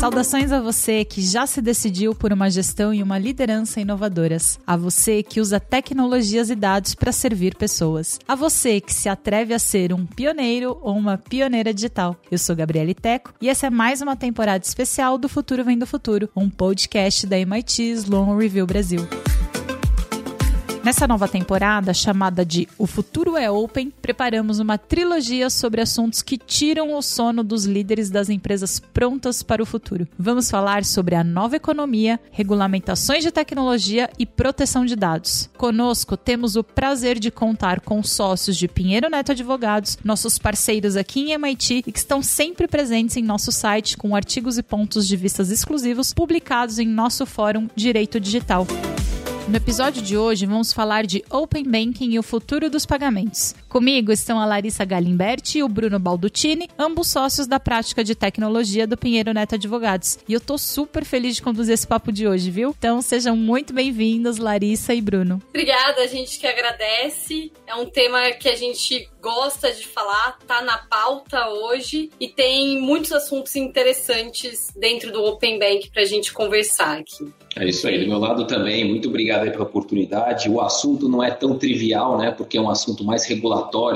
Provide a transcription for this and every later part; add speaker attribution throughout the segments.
Speaker 1: Saudações a você que já se decidiu por uma gestão e uma liderança inovadoras. A você que usa tecnologias e dados para servir pessoas. A você que se atreve a ser um pioneiro ou uma pioneira digital. Eu sou Gabriele Teco e essa é mais uma temporada especial do Futuro Vem do Futuro, um podcast da MIT Sloan Review Brasil. Nessa nova temporada, chamada de O Futuro é Open, preparamos uma trilogia sobre assuntos que tiram o sono dos líderes das empresas prontas para o futuro. Vamos falar sobre a nova economia, regulamentações de tecnologia e proteção de dados. Conosco temos o prazer de contar com sócios de Pinheiro Neto Advogados, nossos parceiros aqui em MIT e que estão sempre presentes em nosso site com artigos e pontos de vistas exclusivos publicados em nosso fórum Direito Digital. No episódio de hoje, vamos falar de Open Banking e o futuro dos pagamentos. Comigo estão a Larissa Galimberti e o Bruno Balducini, ambos sócios da prática de tecnologia do Pinheiro Neto Advogados. E eu tô super feliz de conduzir esse papo de hoje, viu? Então sejam muito bem-vindos, Larissa e Bruno.
Speaker 2: Obrigada, a gente que agradece. É um tema que a gente gosta de falar, tá na pauta hoje e tem muitos assuntos interessantes dentro do Open Bank pra gente conversar aqui.
Speaker 3: É isso aí, do meu lado também, muito obrigado aí pela oportunidade. O assunto não é tão trivial, né, porque é um assunto mais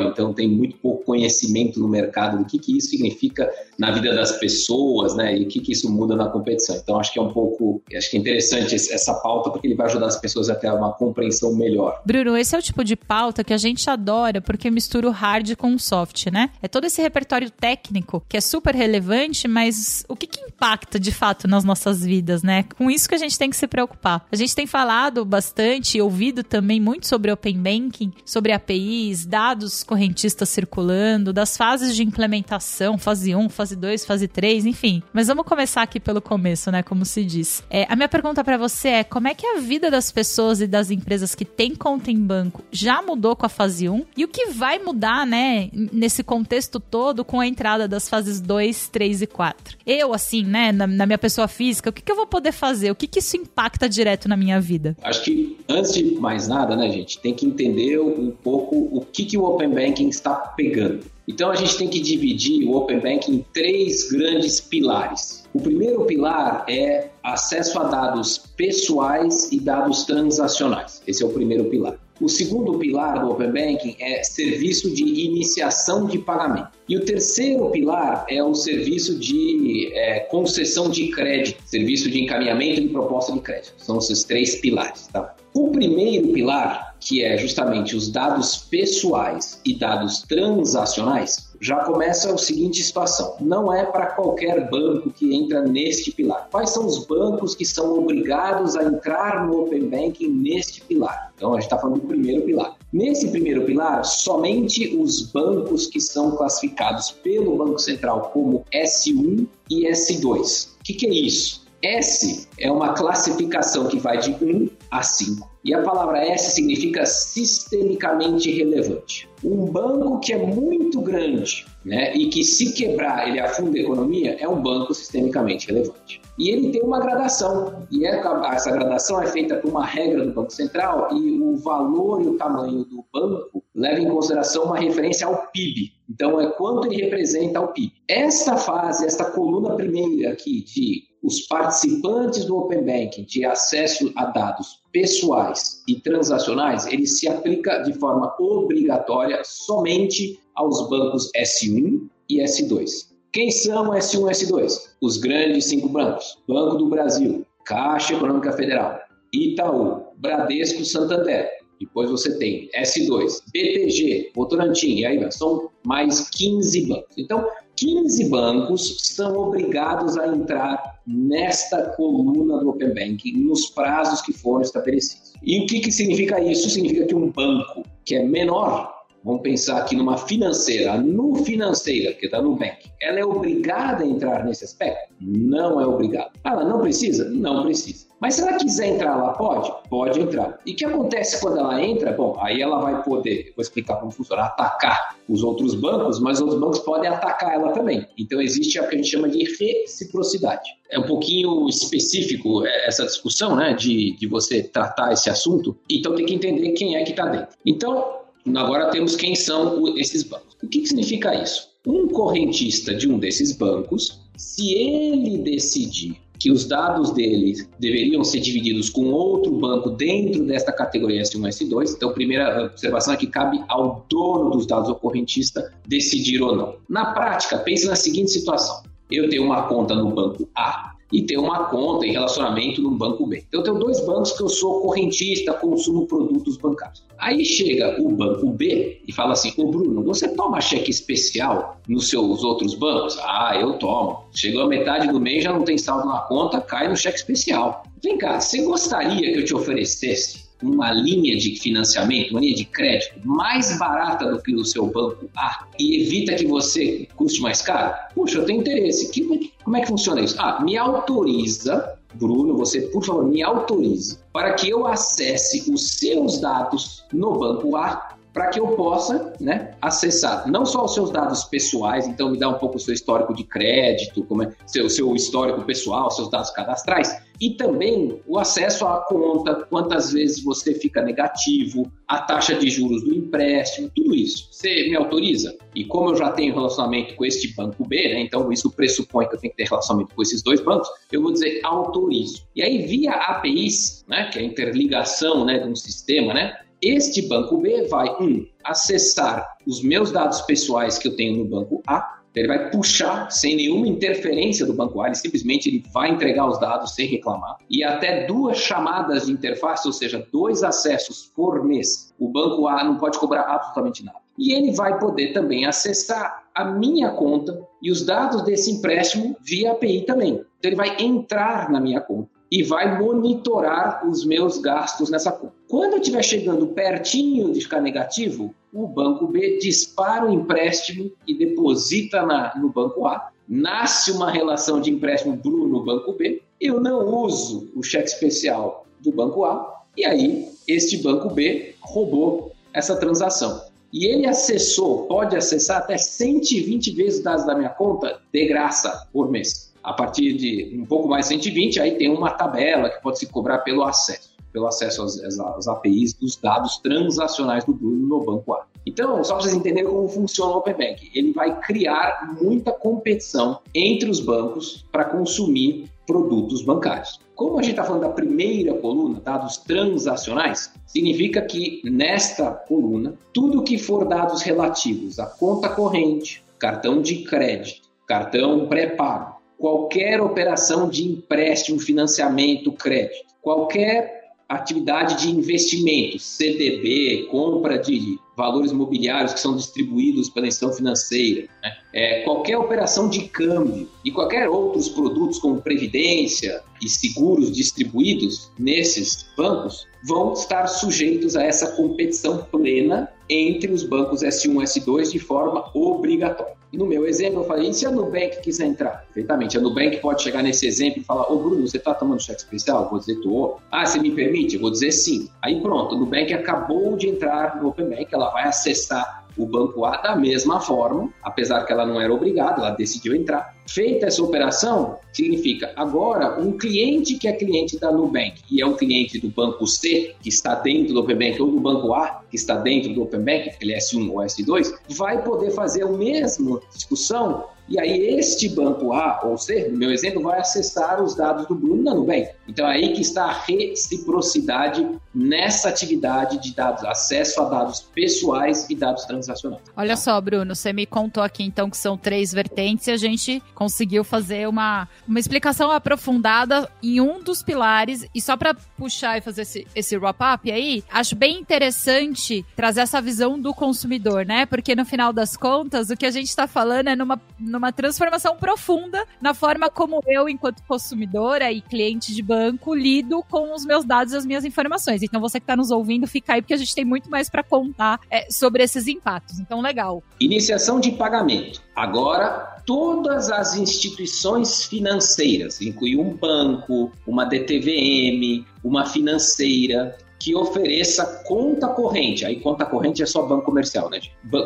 Speaker 3: então tem muito pouco conhecimento no mercado do que, que isso significa na vida das pessoas, né, e o que, que isso muda na competição. Então acho que é um pouco, acho que é interessante essa pauta, porque ele vai ajudar as pessoas a ter uma compreensão melhor.
Speaker 1: Bruno, esse é o tipo de pauta que a gente adora, porque mistura o hard com o soft, né? É todo esse repertório técnico que é super relevante, mas o que, que impacta de fato nas nossas vidas, né? Com isso que a gente tem que se preocupar. A gente tem falado bastante ouvido também muito sobre Open Banking, sobre APIs, dados correntistas circulando, das fases de implementação, fase 1, fase 2, fase 3, enfim. Mas vamos começar aqui pelo começo, né? Como se diz. É, a minha pergunta para você é: como é que a vida das pessoas e das empresas que têm conta em banco já mudou com a fase 1? E o que vai mudar, né, nesse contexto todo com a entrada das fases 2, 3 e 4? Eu, assim, né, na, na minha pessoa física, o que, que eu vou poder fazer? O que, que isso isso impacta direto na minha vida?
Speaker 3: Acho que antes de mais nada, né, gente, tem que entender um pouco o que, que o Open Banking está pegando. Então a gente tem que dividir o Open Banking em três grandes pilares. O primeiro pilar é acesso a dados pessoais e dados transacionais. Esse é o primeiro pilar. O segundo pilar do Open Banking é serviço de iniciação de pagamento. E o terceiro pilar é o serviço de é, concessão de crédito, serviço de encaminhamento de proposta de crédito. São esses três pilares. Tá? O primeiro pilar, que é justamente os dados pessoais e dados transacionais, já começa a seguinte situação: não é para qualquer banco que entra neste pilar. Quais são os bancos que são obrigados a entrar no Open Banking neste pilar? Então a gente está falando do primeiro pilar. Nesse primeiro pilar, somente os bancos que são classificados pelo Banco Central como S1 e S2. O que, que é isso? S é uma classificação que vai de 1 a 5. E a palavra S significa sistemicamente relevante. Um banco que é muito grande né, e que, se quebrar, ele afunda a economia, é um banco sistemicamente relevante. E ele tem uma gradação, e é, essa gradação é feita por uma regra do Banco Central, e o valor e o tamanho do banco leva em consideração uma referência ao PIB. Então, é quanto ele representa ao PIB. Esta fase, esta coluna primeira aqui de os participantes do Open Banking de acesso a dados pessoais e transacionais, ele se aplica de forma obrigatória somente aos bancos S1 e S2. Quem são S1 e S2? Os grandes cinco bancos: Banco do Brasil, Caixa Econômica Federal, Itaú, Bradesco, Santander. Depois você tem S2, BTG, Votorantim, e aí são mais 15 bancos. Então, 15 bancos são obrigados a entrar nesta coluna do Open Banking nos prazos que foram estabelecidos. E o que, que significa isso? Significa que um banco que é menor Vamos pensar aqui numa financeira, Nu Financeira, que está no Bank. Ela é obrigada a entrar nesse aspecto? Não é obrigada. Ela não precisa? Não precisa. Mas se ela quiser entrar, ela pode? Pode entrar. E o que acontece quando ela entra? Bom, aí ela vai poder, vou explicar como funciona, atacar os outros bancos, mas os outros bancos podem atacar ela também. Então existe o que a gente chama de reciprocidade. É um pouquinho específico é, essa discussão, né, de, de você tratar esse assunto. Então tem que entender quem é que está dentro. Então, Agora temos quem são esses bancos. O que, que significa isso? Um correntista de um desses bancos Se ele decidir que os dados dele deveriam ser divididos com outro banco dentro desta categoria S1 S2. Então, a primeira observação é que cabe ao dono dos dados, o correntista, decidir ou não. Na prática, pense na seguinte situação: eu tenho uma conta no banco A e tenho uma conta em relacionamento no banco B. Então, eu tenho dois bancos que eu sou correntista, consumo produtos bancários. Aí chega o banco B e fala assim: Ô Bruno, você toma cheque especial nos seus outros bancos? Ah, eu tomo. Chegou a metade do mês, já não tem saldo na conta, cai no cheque especial. Vem cá, você gostaria que eu te oferecesse uma linha de financiamento, uma linha de crédito mais barata do que o seu banco A e evita que você custe mais caro? Puxa, eu tenho interesse. Que, como é que funciona isso? Ah, me autoriza Bruno, você, por favor, me autorize para que eu acesse os seus dados no banco A para que eu possa né, acessar não só os seus dados pessoais, então me dá um pouco o seu histórico de crédito, como é seu, seu histórico pessoal, seus dados cadastrais, e também o acesso à conta, quantas vezes você fica negativo, a taxa de juros do empréstimo, tudo isso. Você me autoriza? E como eu já tenho relacionamento com este banco B, né, então isso pressupõe que eu tenho que ter relacionamento com esses dois bancos, eu vou dizer autorizo. E aí, via APIs, né, que é a interligação né, de um sistema, né, este banco B vai, um, acessar os meus dados pessoais que eu tenho no banco A, ele vai puxar sem nenhuma interferência do banco A, ele simplesmente ele vai entregar os dados sem reclamar. E até duas chamadas de interface, ou seja, dois acessos por mês, o banco A não pode cobrar absolutamente nada. E ele vai poder também acessar a minha conta e os dados desse empréstimo via API também. Então ele vai entrar na minha conta e vai monitorar os meus gastos nessa conta. Quando eu estiver chegando pertinho de ficar negativo, o banco B dispara o empréstimo e deposita na, no banco A. Nasce uma relação de empréstimo Bruno no banco B. Eu não uso o cheque especial do banco A. E aí, este banco B roubou essa transação. E ele acessou, pode acessar até 120 vezes os dados da minha conta de graça por mês a partir de um pouco mais de 120, aí tem uma tabela que pode se cobrar pelo acesso, pelo acesso às, às APIs dos dados transacionais do Bruno no banco A. Então, só para vocês entenderem como funciona o Open Bank, ele vai criar muita competição entre os bancos para consumir produtos bancários. Como a gente está falando da primeira coluna, dados transacionais, significa que nesta coluna, tudo que for dados relativos à conta corrente, cartão de crédito, cartão pré-pago, qualquer operação de empréstimo, financiamento, crédito, qualquer atividade de investimento, CDB, compra de valores imobiliários que são distribuídos pela instituição financeira, né? é, qualquer operação de câmbio e qualquer outros produtos como previdência e seguros distribuídos nesses bancos vão estar sujeitos a essa competição plena entre os bancos S1 e S2 de forma obrigatória. E no meu exemplo, eu falei, e se a Nubank quiser entrar? Perfeitamente, a Nubank pode chegar nesse exemplo e falar, ô Bruno, você está tomando cheque especial? Vou dizer, tô. Ah, você me permite? Eu vou dizer sim. Aí pronto, a Nubank acabou de entrar no Open Bank, ela vai acessar o banco A da mesma forma, apesar que ela não era obrigada, ela decidiu entrar. Feita essa operação, significa agora um cliente que é cliente da Nubank e é um cliente do banco C, que está dentro do Open Bank, ou do banco A, que está dentro do Open Bank, ele é S1 ou S2, vai poder fazer a mesma discussão e aí este banco A ou C, no meu exemplo, vai acessar os dados do Bruno na Nubank. Então é aí que está a reciprocidade nessa atividade de dados, acesso a dados pessoais e dados transacionais.
Speaker 1: Olha só, Bruno, você me contou aqui então que são três vertentes e a gente conseguiu fazer uma, uma explicação aprofundada em um dos pilares. E só para puxar e fazer esse, esse wrap-up aí, acho bem interessante trazer essa visão do consumidor, né? Porque no final das contas, o que a gente está falando é numa numa transformação profunda na forma como eu, enquanto consumidora e cliente de banco, lido com os meus dados e as minhas informações. Então, você que está nos ouvindo, fica aí, porque a gente tem muito mais para contar é, sobre esses impactos. Então, legal.
Speaker 3: Iniciação de pagamento. Agora, todas as instituições financeiras, inclui um banco, uma DTVM, uma financeira, que ofereça conta corrente. Aí conta corrente é só banco comercial, né?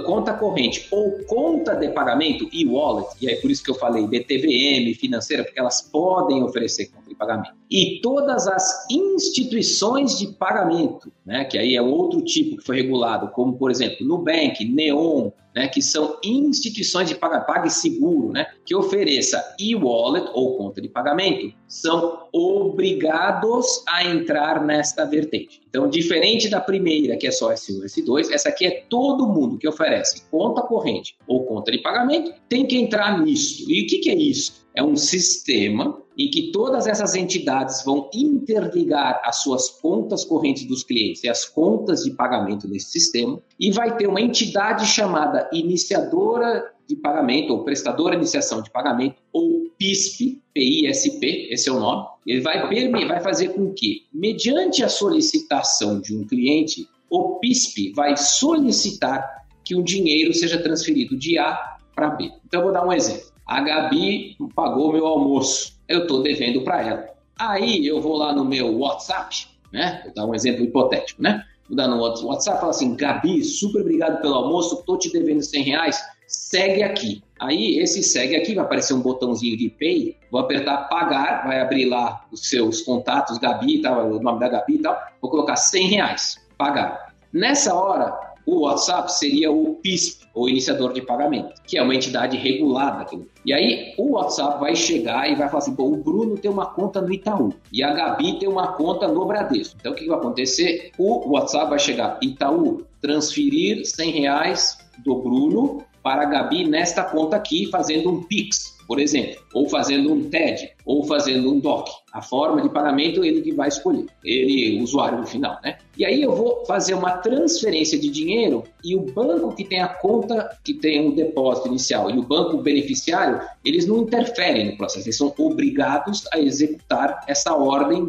Speaker 3: Conta corrente ou conta de pagamento e wallet. E aí por isso que eu falei BTVM, financeira, porque elas podem oferecer conta pagamento. E todas as instituições de pagamento, né, que aí é outro tipo que foi regulado, como por exemplo Nubank, Neon, né, que são instituições de pagamento, PagSeguro, né, que ofereça e-wallet ou conta de pagamento, são obrigados a entrar nesta vertente. Então, diferente da primeira, que é só S1 S2, essa aqui é todo mundo que oferece conta corrente ou conta de pagamento, tem que entrar nisso. E o que, que é isso? É um sistema em que todas essas entidades vão interligar as suas contas correntes dos clientes e as contas de pagamento nesse sistema, e vai ter uma entidade chamada iniciadora de pagamento ou prestadora de iniciação de pagamento ou PISP, PISP, esse é o nome. Ele vai, vai fazer com que, mediante a solicitação de um cliente, o PISP vai solicitar que o dinheiro seja transferido de A para B. Então, eu vou dar um exemplo. A Gabi pagou meu almoço, eu estou devendo para ela. Aí eu vou lá no meu WhatsApp, né? Vou dar um exemplo hipotético, né? Vou dar no WhatsApp falar assim: Gabi, super obrigado pelo almoço, estou te devendo 100 reais, segue aqui. Aí esse segue aqui, vai aparecer um botãozinho de Pay, vou apertar pagar, vai abrir lá os seus contatos, Gabi, tal, o nome da Gabi e tal, vou colocar 100 reais, pagar. Nessa hora, o WhatsApp seria o PISP, ou iniciador de pagamento, que é uma entidade regulada. E aí o WhatsApp vai chegar e vai falar assim: Pô, o Bruno tem uma conta no Itaú e a Gabi tem uma conta no Bradesco. Então o que vai acontecer? O WhatsApp vai chegar: Itaú, transferir 100 reais do Bruno para a Gabi nesta conta aqui, fazendo um Pix, por exemplo, ou fazendo um TED, ou fazendo um DOC. A forma de pagamento ele que vai escolher, ele, usuário no final, né? E aí eu vou fazer uma transferência de dinheiro e o banco que tem a conta que tem um depósito inicial e o banco beneficiário, eles não interferem no processo, eles são obrigados a executar essa ordem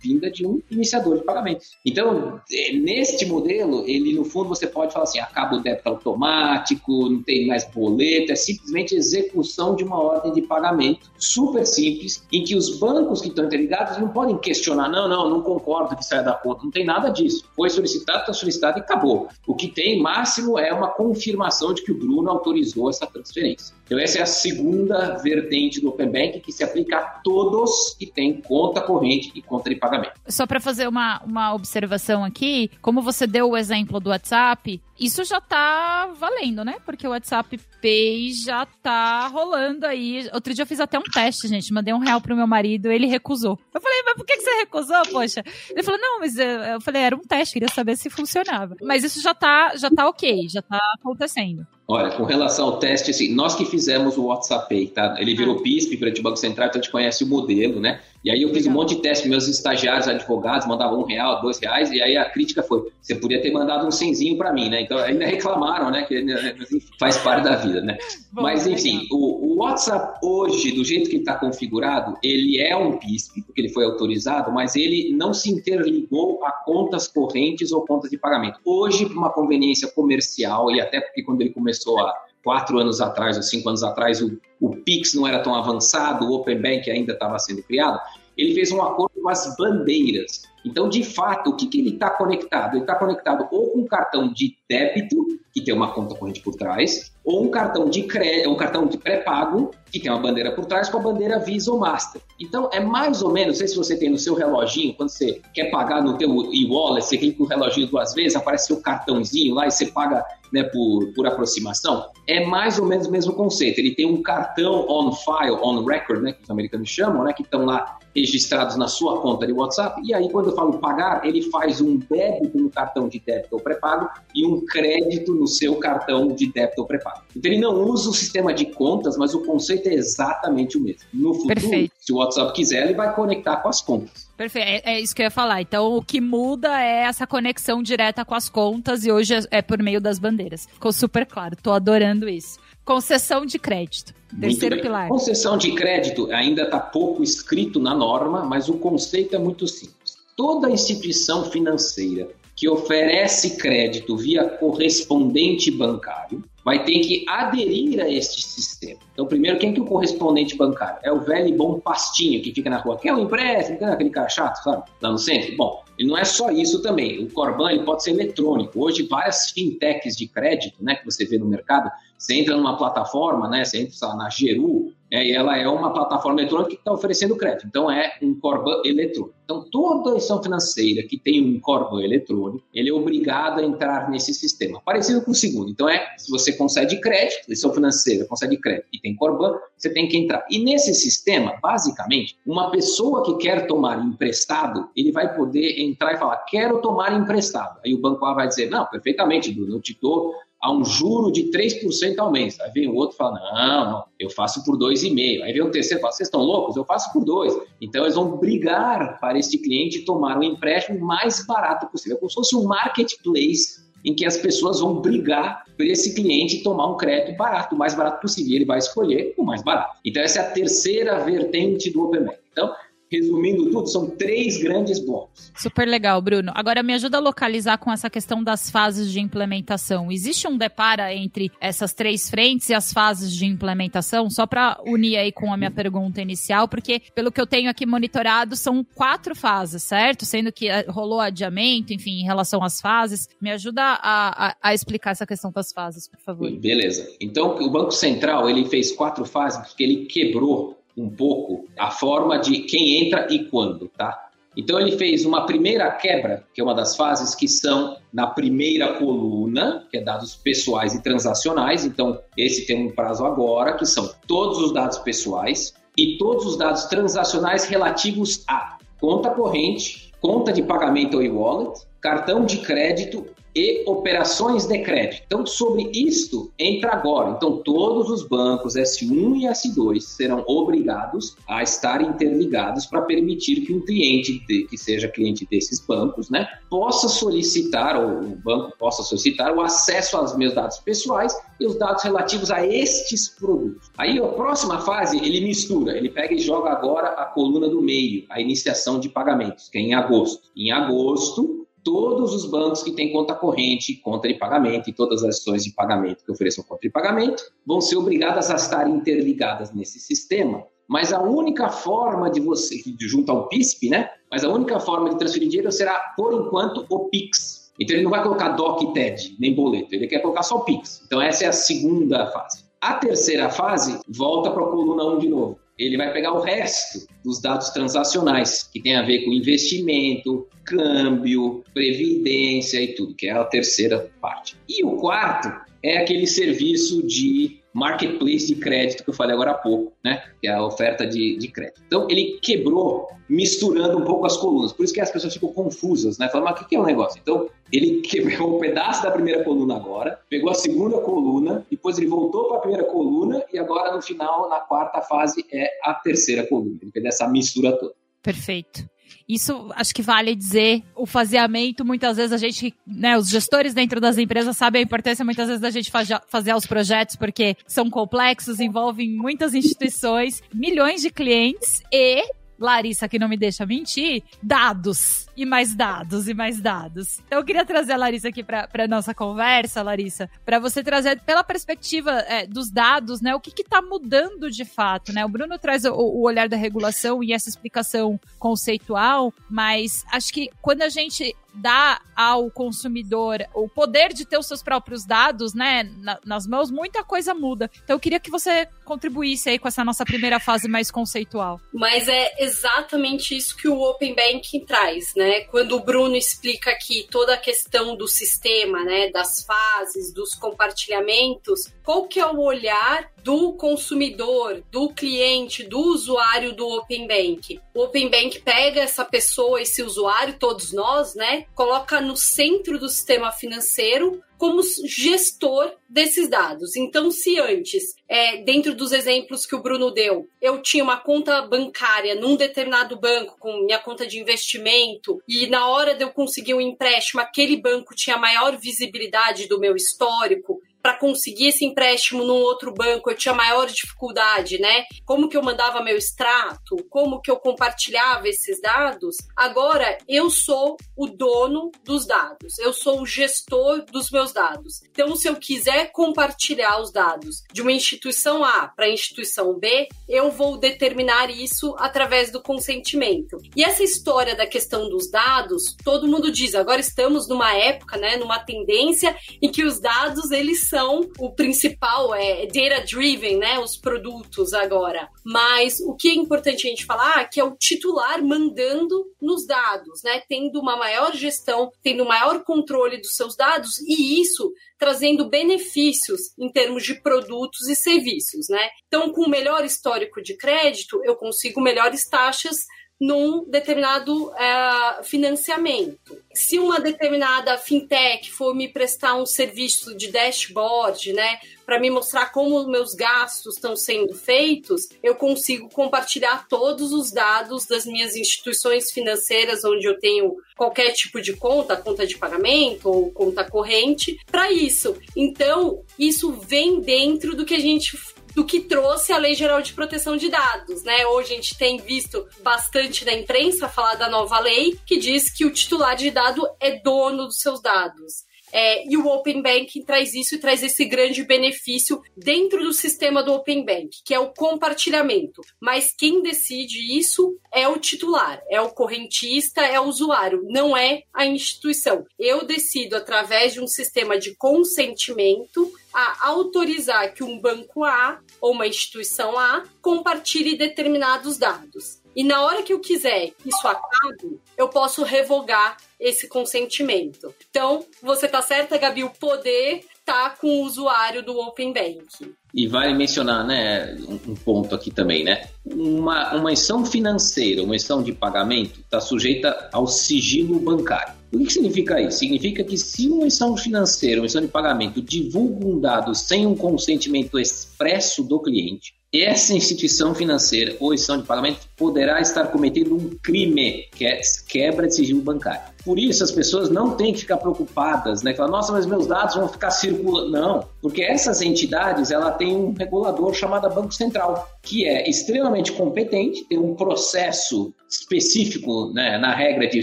Speaker 3: vinda de um iniciador de pagamentos. Então, é, neste modelo, ele no fundo você pode falar assim, acaba o débito automático, não tem mais boleto, é simplesmente execução de uma ordem de pagamento super simples, em que os bancos que estão interligados não podem questionar, não, não, não concordo que saia da conta, não tem nada disso. Foi solicitado, está solicitado e acabou. O que tem máximo é uma confirmação de que o Bruno autorizou essa transferência. Então essa é a segunda vertente do Open Bank que se aplica a todos que têm conta corrente e conta de pagamento.
Speaker 1: Só para fazer uma, uma observação aqui, como você deu o exemplo do WhatsApp, isso já tá valendo, né? Porque o WhatsApp Pay já tá rolando aí. Outro dia eu fiz até um teste, gente. Mandei um real pro meu marido, ele recusou. Eu falei, mas por que você recusou, poxa? Ele falou, não, mas eu falei, era um teste, queria saber se funcionava. Mas isso já tá, já tá ok, já tá acontecendo.
Speaker 3: Olha, com relação ao teste, assim, nós que fizemos o WhatsApp Pay, tá? Ele virou. PISP, frente Banco Central, então a gente conhece o modelo, né? E aí eu fiz um monte de teste, meus estagiários, advogados, mandavam um real, dois reais, e aí a crítica foi, você podia ter mandado um cenzinho para mim, né? Então ainda reclamaram, né? Que né, faz parte da vida, né? Bom, Mas enfim, o, o, WhatsApp hoje, do jeito que ele está configurado, ele é um PISP, porque ele foi autorizado, mas ele não se interligou a contas correntes ou contas de pagamento. Hoje, por uma conveniência comercial, e até porque quando ele começou a quatro anos atrás ou cinco anos atrás o, o Pix não era tão avançado, o Open Bank ainda estava sendo criado, ele fez um acordo com as bandeiras. Então, de fato, o que, que ele está conectado? Ele está conectado ou com um cartão de débito, que tem uma conta corrente por trás, ou um cartão de crédito, um cartão de pré-pago, que tem uma bandeira por trás, com a bandeira Visa ou Master. Então, é mais ou menos, não sei se você tem no seu reloginho, quando você quer pagar no teu e-wallet, você clica o reloginho duas vezes, aparece o cartãozinho lá e você paga né, por, por aproximação. É mais ou menos o mesmo conceito. Ele tem um cartão on file, on record, né, que os americanos chamam, né, que estão lá registrados na sua conta de WhatsApp. E aí, quando eu falo pagar, ele faz um débito no cartão de débito ou pré-pago e um crédito no seu cartão de débito ou pré-pago. Então, ele não usa o sistema de contas, mas o conceito é exatamente o mesmo. No futuro, Perfeito. se o WhatsApp quiser, ele vai conectar com as contas.
Speaker 1: Perfeito, é, é, isso que eu ia falar. Então, o que muda é essa conexão direta com as contas e hoje é, é por meio das bandeiras. Ficou super claro, tô adorando isso. Concessão de crédito. Terceiro pilar.
Speaker 3: Concessão de crédito ainda está pouco escrito na norma, mas o conceito é muito simples. Toda instituição financeira que oferece crédito via correspondente bancário vai ter que aderir a este sistema. Então, primeiro, quem que é o correspondente bancário? É o velho e bom pastinho que fica na rua. Quer um empréstimo? Quer aquele cara chato, sabe? Lá no centro? Bom, e não é só isso também. O Corban ele pode ser eletrônico. Hoje, várias fintechs de crédito né, que você vê no mercado Você entra numa plataforma, né? Você entra na Geru, é, e ela é uma plataforma eletrônica que está oferecendo crédito. Então, é um Corban eletrônico. Então, toda instituição financeira que tem um Corban eletrônico, ele é obrigado a entrar nesse sistema. Parecido com o segundo. Então, é se você concede crédito, instituição financeira concede crédito e tem Corban, você tem que entrar. E nesse sistema, basicamente, uma pessoa que quer tomar emprestado, ele vai poder entrar e falar, quero tomar emprestado. Aí o banco A vai dizer, não, perfeitamente, Bruno, eu te dou a um juro de 3% ao mês. Aí vem o outro e fala, não, não, eu faço por 2,5%. Aí vem o terceiro e fala, vocês estão loucos? Eu faço por 2%. Então eles vão brigar para esse cliente tomar um empréstimo mais barato possível, como se fosse um marketplace em que as pessoas vão brigar para esse cliente tomar um crédito barato, o mais barato possível. Ele vai escolher o mais barato. Então essa é a terceira vertente do Open Bank. Então, resumindo tudo, são três grandes blocos.
Speaker 1: Super legal, Bruno. Agora me ajuda a localizar com essa questão das fases de implementação. Existe um depara entre essas três frentes e as fases de implementação? Só para unir aí com a minha pergunta inicial, porque pelo que eu tenho aqui monitorado, são quatro fases, certo? Sendo que eh, rolou adiamento, enfim, em relação às fases. Me ajuda a, a, a explicar essa questão das fases, por favor.
Speaker 3: Beleza. Então, o Banco Central, ele fez quatro fases porque ele quebrou um pouco a forma de quem entra e quando, tá? Então ele fez uma primeira quebra, que é uma das fases que são na primeira coluna, que é dados pessoais e transacionais. Então esse tem um prazo agora, que são todos os dados pessoais e todos os dados transacionais relativos a conta corrente, conta de pagamento ou e-wallet, cartão de crédito e operações de crédito. Então, sobre isto, entra agora. Então, todos os bancos S1 e S2 serão obrigados a estar interligados para permitir que um cliente, de, que seja cliente desses bancos, né, possa solicitar, ou o banco possa solicitar, o acesso aos meus dados pessoais e os dados relativos a estes produtos. Aí, a próxima fase, ele mistura, ele pega e joga agora a coluna do meio, a iniciação de pagamentos, que é em agosto. Em agosto, todos os bancos que têm conta corrente, conta de pagamento e todas as ações de pagamento que ofereçam conta de pagamento vão ser obrigadas a estar interligadas nesse sistema. Mas a única forma de você, junto ao PISP, né? Mas a única forma de transferir dinheiro será, por enquanto, o PIX. Então ele não vai colocar DOC TED, nem boleto, ele quer colocar só o PIX. Então essa é a segunda fase. A terceira fase volta para a coluna 1 de novo ele vai pegar o resto dos dados transacionais, que tem a ver com investimento, câmbio, previdência e tudo, que é a terceira parte. E o quarto é aquele serviço de marketplace de crédito que eu falei agora há pouco, né? Que é a oferta de, de crédito. Então, ele quebrou misturando um pouco as colunas. Por isso que as pessoas ficam confusas, né? Falando, mas o que é o um negócio? Então, ele quebrou um pedaço da primeira coluna agora, pegou a segunda coluna, depois ele voltou para a primeira coluna e agora, no final, na quarta fase, é a terceira coluna. Ele fez essa mistura toda.
Speaker 1: Perfeito. Isso acho que vale dizer o faseamento. Muitas vezes a gente, né, os gestores dentro das empresas sabem a importância muitas vezes da gente fazer os projetos porque são complexos, envolvem muitas instituições, milhões de clientes e Larissa, que não me deixa mentir, dados. E mais dados, e mais dados. Então eu queria trazer a Larissa aqui para nossa conversa, Larissa, para você trazer pela perspectiva é, dos dados, né? O que está mudando de fato, né? O Bruno traz o, o, olhar da regulação e essa explicação conceitual, mas acho que quando a gente dá ao consumidor o poder de ter os seus próprios dados, né, na, nas mãos, muita coisa muda. Então eu queria que você contribuísse aí com essa nossa primeira fase mais conceitual.
Speaker 2: Mas é exatamente isso que o Open Banking traz, né? Quando o Bruno explica aqui toda a questão do sistema, né, das fases, dos compartilhamentos, qual que é o olhar do consumidor, do cliente, do usuário do Open Bank. O Open Bank pega essa pessoa, esse usuário, todos nós, né, coloca no centro do sistema financeiro como gestor desses dados. Então, se antes, é, dentro dos exemplos que o Bruno deu, eu tinha uma conta bancária num determinado banco com minha conta de investimento e na hora de eu conseguir um empréstimo, aquele banco tinha maior visibilidade do meu histórico para conseguir esse empréstimo num outro banco eu tinha maior dificuldade, né? Como que eu mandava meu extrato? Como que eu compartilhava esses dados? Agora eu sou o dono dos dados, eu sou o gestor dos meus dados. Então, se eu quiser compartilhar os dados de uma instituição A para a instituição B, eu vou determinar isso através do consentimento. E essa história da questão dos dados, todo mundo diz, agora estamos numa época, né, numa tendência em que os dados eles são o principal, é data-driven, né? Os produtos agora. Mas o que é importante a gente falar é que é o titular mandando nos dados, né? Tendo uma maior gestão, tendo maior controle dos seus dados e isso trazendo benefícios em termos de produtos e serviços, né? Então, com o melhor histórico de crédito, eu consigo melhores taxas num determinado uh, financiamento. Se uma determinada fintech for me prestar um serviço de dashboard, né, para me mostrar como meus gastos estão sendo feitos, eu consigo compartilhar todos os dados das minhas instituições financeiras onde eu tenho qualquer tipo de conta, conta de pagamento ou conta corrente, para isso. Então, isso vem dentro do que a gente do que trouxe a Lei Geral de Proteção de Dados, né? Hoje a gente tem visto bastante na imprensa falar da nova lei que diz que o titular de dado é dono dos seus dados. É, e o Open Banking traz isso e traz esse grande benefício dentro do sistema do Open Bank, que é o compartilhamento. Mas quem decide isso é o titular, é o correntista, é o usuário, não é a instituição. Eu decido, através de um sistema de consentimento, a autorizar que um banco A ou uma instituição A compartilhe determinados dados. E na hora que eu quiser que isso acabe, eu posso revogar esse consentimento. Então, você tá certa, Gabi, o poder tá com o usuário do Open Bank.
Speaker 3: E vale mencionar, né, um ponto aqui também, né? Uma, uma ação financeira, uma ação de pagamento, está sujeita ao sigilo bancário. O que significa isso? Significa que se uma ação financeira, uma ação de pagamento, divulga um dado sem um consentimento expresso do cliente, essa instituição financeira ou instituição de pagamento poderá estar cometendo um crime, que é quebra de sigilo bancário. Por isso, as pessoas não têm que ficar preocupadas, né? Falar, nossa, mas meus dados vão ficar circulando. Não, porque essas entidades, ela tem um regulador chamado Banco Central, que é extremamente competente, tem um processo específico, né, na regra de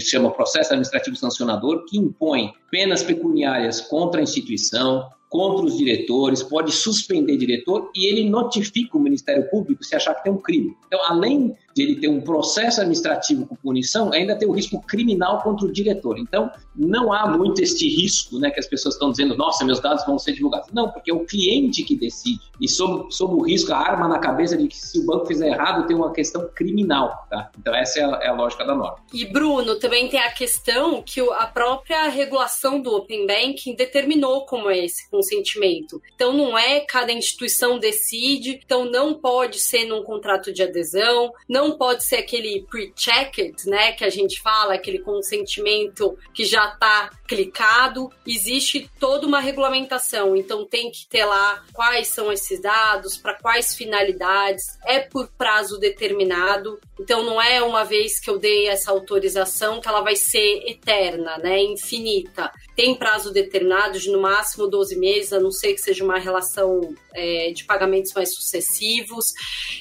Speaker 3: chama processo administrativo sancionador, que impõe penas pecuniárias contra a instituição, contra os diretores, pode suspender diretor e ele notifica o Ministério Público se achar que tem um crime. Então, além de ele ter um processo administrativo com punição, ainda tem o risco criminal contra o diretor. Então, não há muito este risco, né, que as pessoas estão dizendo, nossa, meus dados vão ser divulgados. Não, porque é o cliente que decide. E sob, sob o risco, a arma na cabeça de que se o banco fizer errado, tem uma questão criminal, tá? Então, essa é a, é a lógica da norma.
Speaker 2: E, Bruno, também tem a questão que a própria regulação do Open Banking determinou como é esse consentimento. Então, não é cada instituição decide, então não pode ser num contrato de adesão, não não pode ser aquele pre-checked, né, que a gente fala, aquele consentimento que já está clicado. Existe toda uma regulamentação, então tem que ter lá quais são esses dados, para quais finalidades, é por prazo determinado. Então não é uma vez que eu dei essa autorização que ela vai ser eterna, né, infinita. Tem prazo determinado de no máximo 12 meses, a não ser que seja uma relação é, de pagamentos mais sucessivos.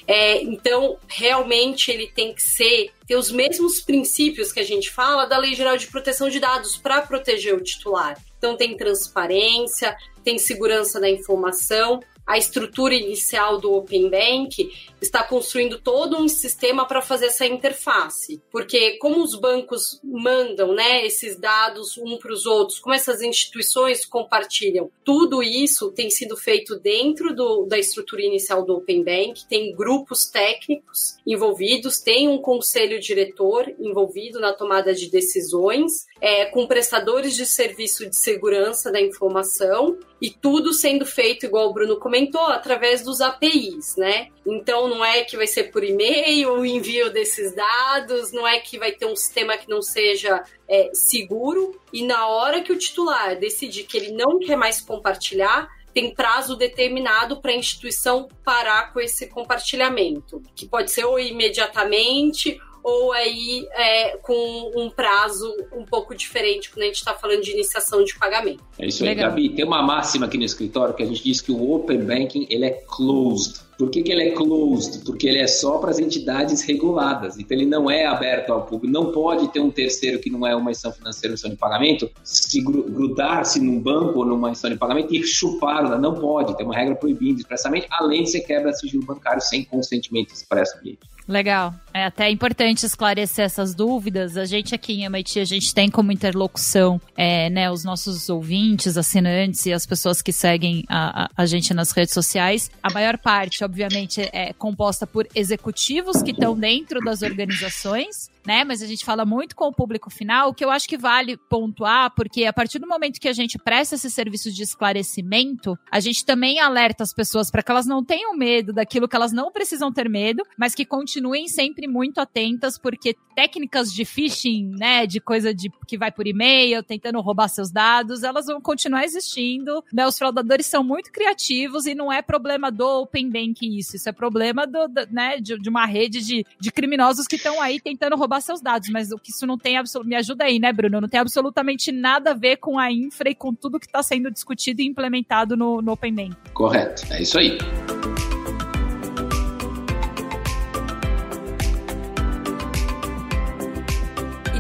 Speaker 2: É, então, realmente ele tem que ser ter os mesmos princípios que a gente fala da Lei Geral de Proteção de Dados para proteger o titular. Então tem transparência, tem segurança da informação a estrutura inicial do Open Bank está construindo todo um sistema para fazer essa interface. Porque como os bancos mandam né, esses dados um para os outros, como essas instituições compartilham, tudo isso tem sido feito dentro do, da estrutura inicial do Open Bank, tem grupos técnicos envolvidos, tem um conselho diretor envolvido na tomada de decisões, é, com prestadores de serviço de segurança da informação e tudo sendo feito, igual o Bruno comentou, através dos APIs, né? Então não é que vai ser por e-mail o envio desses dados, não é que vai ter um sistema que não seja é, seguro, e na hora que o titular decidir que ele não quer mais compartilhar, tem prazo determinado para a instituição parar com esse compartilhamento, que pode ser ou imediatamente ou aí é, com um prazo um pouco diferente quando a gente está falando de iniciação de pagamento.
Speaker 3: É isso aí, Legal. Gabi. Tem uma máxima aqui no escritório que a gente diz que o Open Banking ele é closed. Por que, que ele é closed? Porque ele é só para as entidades reguladas. Então ele não é aberto ao público. Não pode ter um terceiro que não é uma instituição financeira, uma instituição de pagamento, se grudar-se num banco ou numa instituição de pagamento e chupar. Não pode. Tem uma regra proibindo expressamente, além de ser quebra sigilo bancário sem consentimento expresso do cliente.
Speaker 1: Legal. É até importante esclarecer essas dúvidas. A gente aqui em MIT, a gente tem como interlocução é, né, os nossos ouvintes, assinantes e as pessoas que seguem a, a, a gente nas redes sociais. A maior parte, obviamente, é composta por executivos que estão dentro das organizações né? Mas a gente fala muito com o público final, o que eu acho que vale pontuar, porque a partir do momento que a gente presta esse serviço de esclarecimento, a gente também alerta as pessoas para que elas não tenham medo daquilo que elas não precisam ter medo, mas que continuem sempre muito atentas, porque técnicas de phishing, né, de coisa de que vai por e-mail, tentando roubar seus dados, elas vão continuar existindo. Né? Os fraudadores são muito criativos e não é problema do Open Bank isso, isso é problema do, do né, de, de, uma rede de, de criminosos que estão aí tentando roubar roubar seus dados, mas o que isso não tem absolutamente. Me ajuda aí, né, Bruno? Não tem absolutamente nada a ver com a infra e com tudo que está sendo discutido e implementado no, no Open Bank.
Speaker 3: Correto, é isso aí.